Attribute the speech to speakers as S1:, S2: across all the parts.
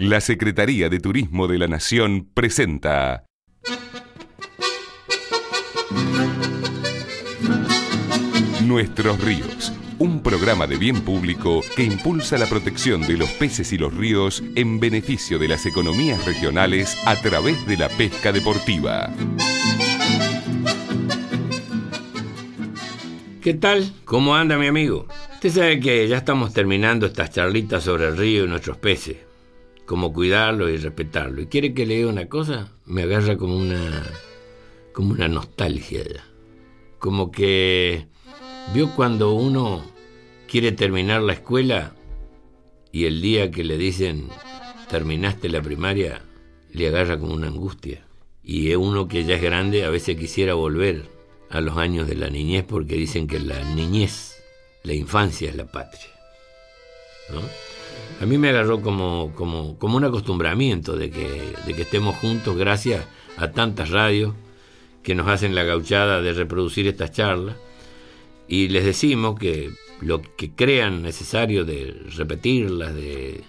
S1: La Secretaría de Turismo de la Nación presenta Nuestros ríos, un programa de bien público que impulsa la protección de los peces y los ríos en beneficio de las economías regionales a través de la pesca deportiva.
S2: ¿Qué tal? ¿Cómo anda mi amigo? Usted sabe que ya estamos terminando estas charlitas sobre el río y nuestros peces, cómo cuidarlo y respetarlo. ¿Y quiere que le diga una cosa? Me agarra como una como una nostalgia ya. Como que vio cuando uno quiere terminar la escuela y el día que le dicen terminaste la primaria le agarra como una angustia. Y uno que ya es grande, a veces quisiera volver a los años de la niñez porque dicen que la niñez, la infancia es la patria. A mí me agarró como, como, como un acostumbramiento de que, de que estemos juntos gracias a tantas radios que nos hacen la gauchada de reproducir estas charlas y les decimos que lo que crean necesario de repetirlas, de,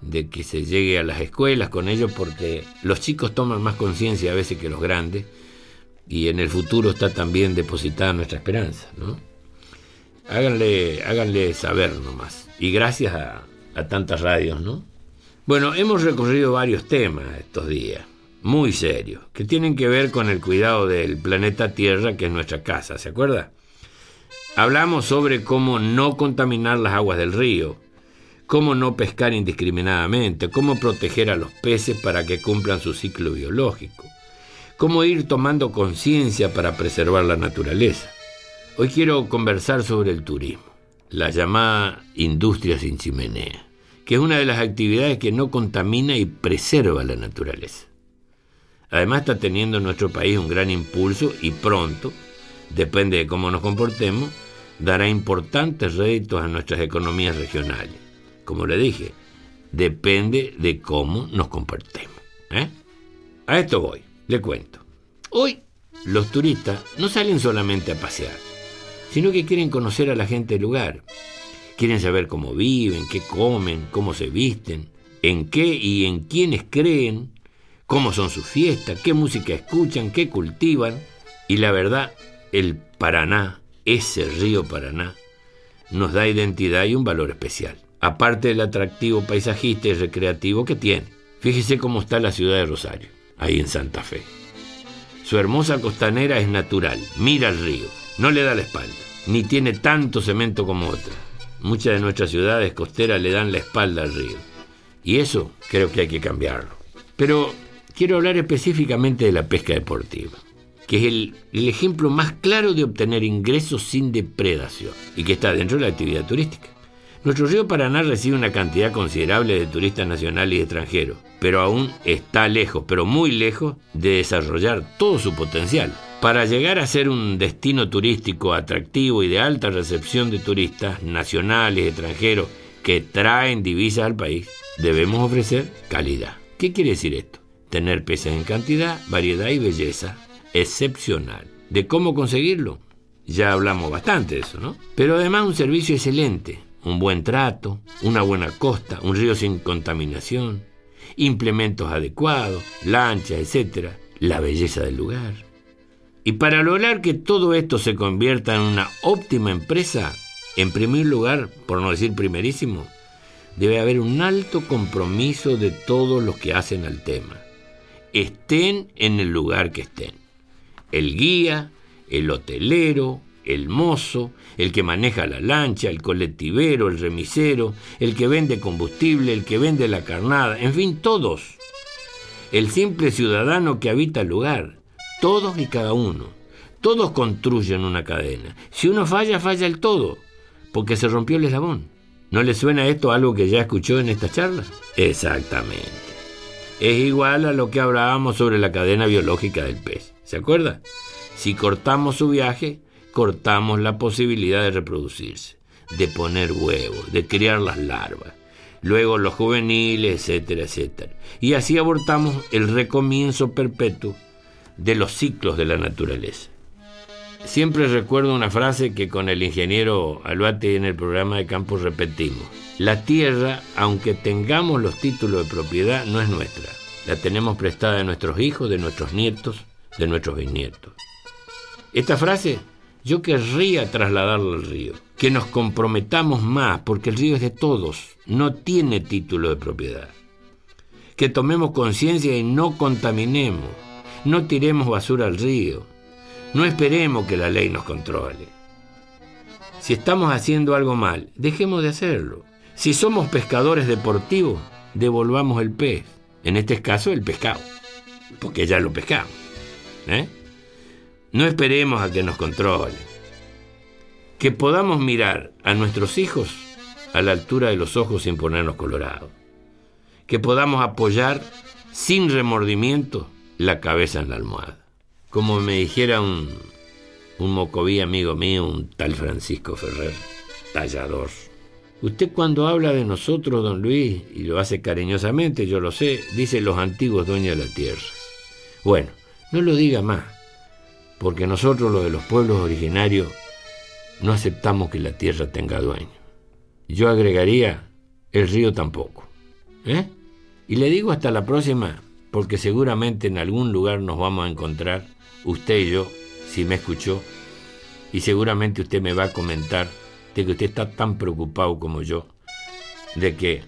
S2: de que se llegue a las escuelas con ellos, porque los chicos toman más conciencia a veces que los grandes y en el futuro está también depositada nuestra esperanza, ¿no? Háganle, háganle saber nomás. Y gracias a, a tantas radios, ¿no? Bueno, hemos recorrido varios temas estos días, muy serios, que tienen que ver con el cuidado del planeta Tierra, que es nuestra casa, ¿se acuerda? Hablamos sobre cómo no contaminar las aguas del río, cómo no pescar indiscriminadamente, cómo proteger a los peces para que cumplan su ciclo biológico cómo ir tomando conciencia para preservar la naturaleza. Hoy quiero conversar sobre el turismo, la llamada industria sin chimenea, que es una de las actividades que no contamina y preserva la naturaleza. Además está teniendo en nuestro país un gran impulso y pronto, depende de cómo nos comportemos, dará importantes réditos a nuestras economías regionales. Como le dije, depende de cómo nos comportemos. ¿eh? A esto voy. Le cuento. Hoy los turistas no salen solamente a pasear, sino que quieren conocer a la gente del lugar. Quieren saber cómo viven, qué comen, cómo se visten, en qué y en quiénes creen, cómo son sus fiestas, qué música escuchan, qué cultivan. Y la verdad, el Paraná, ese río Paraná, nos da identidad y un valor especial, aparte del atractivo paisajista y recreativo que tiene. Fíjese cómo está la ciudad de Rosario ahí en Santa Fe. Su hermosa costanera es natural, mira el río, no le da la espalda, ni tiene tanto cemento como otra. Muchas de nuestras ciudades costeras le dan la espalda al río. Y eso creo que hay que cambiarlo. Pero quiero hablar específicamente de la pesca deportiva, que es el, el ejemplo más claro de obtener ingresos sin depredación y que está dentro de la actividad turística. Nuestro río Paraná recibe una cantidad considerable de turistas nacionales y extranjeros, pero aún está lejos, pero muy lejos, de desarrollar todo su potencial. Para llegar a ser un destino turístico atractivo y de alta recepción de turistas nacionales y extranjeros que traen divisas al país, debemos ofrecer calidad. ¿Qué quiere decir esto? Tener peces en cantidad, variedad y belleza excepcional. ¿De cómo conseguirlo? Ya hablamos bastante de eso, ¿no? Pero además un servicio excelente, un buen trato, una buena costa, un río sin contaminación, implementos adecuados, lanchas, etc., la belleza del lugar. Y para lograr que todo esto se convierta en una óptima empresa, en primer lugar, por no decir primerísimo, debe haber un alto compromiso de todos los que hacen al tema. Estén en el lugar que estén. El guía, el hotelero, el mozo, el que maneja la lancha, el colectivero, el remisero, el que vende combustible, el que vende la carnada, en fin, todos. El simple ciudadano que habita el lugar, todos y cada uno. Todos construyen una cadena. Si uno falla, falla el todo, porque se rompió el eslabón. ¿No le suena esto algo que ya escuchó en esta charla? Exactamente. Es igual a lo que hablábamos sobre la cadena biológica del pez. ¿Se acuerda? Si cortamos su viaje, cortamos la posibilidad de reproducirse, de poner huevos, de criar las larvas, luego los juveniles, etcétera, etcétera. Y así abortamos el recomienzo perpetuo de los ciclos de la naturaleza. Siempre recuerdo una frase que con el ingeniero Albate en el programa de campo repetimos. La tierra, aunque tengamos los títulos de propiedad, no es nuestra. La tenemos prestada de nuestros hijos, de nuestros nietos, de nuestros bisnietos. Esta frase yo querría trasladarla al río, que nos comprometamos más, porque el río es de todos, no tiene título de propiedad. Que tomemos conciencia y no contaminemos, no tiremos basura al río, no esperemos que la ley nos controle. Si estamos haciendo algo mal, dejemos de hacerlo. Si somos pescadores deportivos, devolvamos el pez, en este caso el pescado, porque ya lo pescamos. ¿eh? No esperemos a que nos controle. Que podamos mirar a nuestros hijos a la altura de los ojos sin ponernos colorados. Que podamos apoyar sin remordimiento la cabeza en la almohada. Como me dijera un, un mocoví amigo mío, un tal Francisco Ferrer, tallador. Usted cuando habla de nosotros, don Luis, y lo hace cariñosamente, yo lo sé, dice los antiguos dueños de la tierra. Bueno, no lo diga más, porque nosotros los de los pueblos originarios no aceptamos que la tierra tenga dueño. Yo agregaría, el río tampoco. ¿Eh? Y le digo hasta la próxima, porque seguramente en algún lugar nos vamos a encontrar, usted y yo, si me escuchó, y seguramente usted me va a comentar de que usted está tan preocupado como yo, de que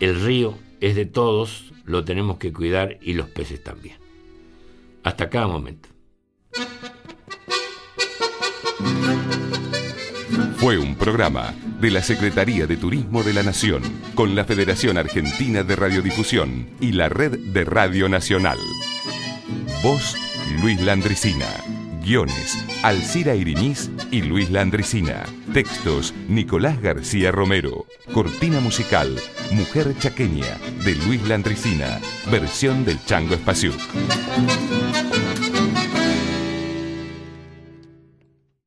S2: el río es de todos, lo tenemos que cuidar y los peces también. Hasta cada momento.
S1: Fue un programa de la Secretaría de Turismo de la Nación, con la Federación Argentina de Radiodifusión y la Red de Radio Nacional. Voz Luis Landricina. Guiones, Alcira Iriniz y Luis Landricina. Textos, Nicolás García Romero. Cortina musical, Mujer Chaqueña, de Luis Landricina. Versión del Chango Espacio.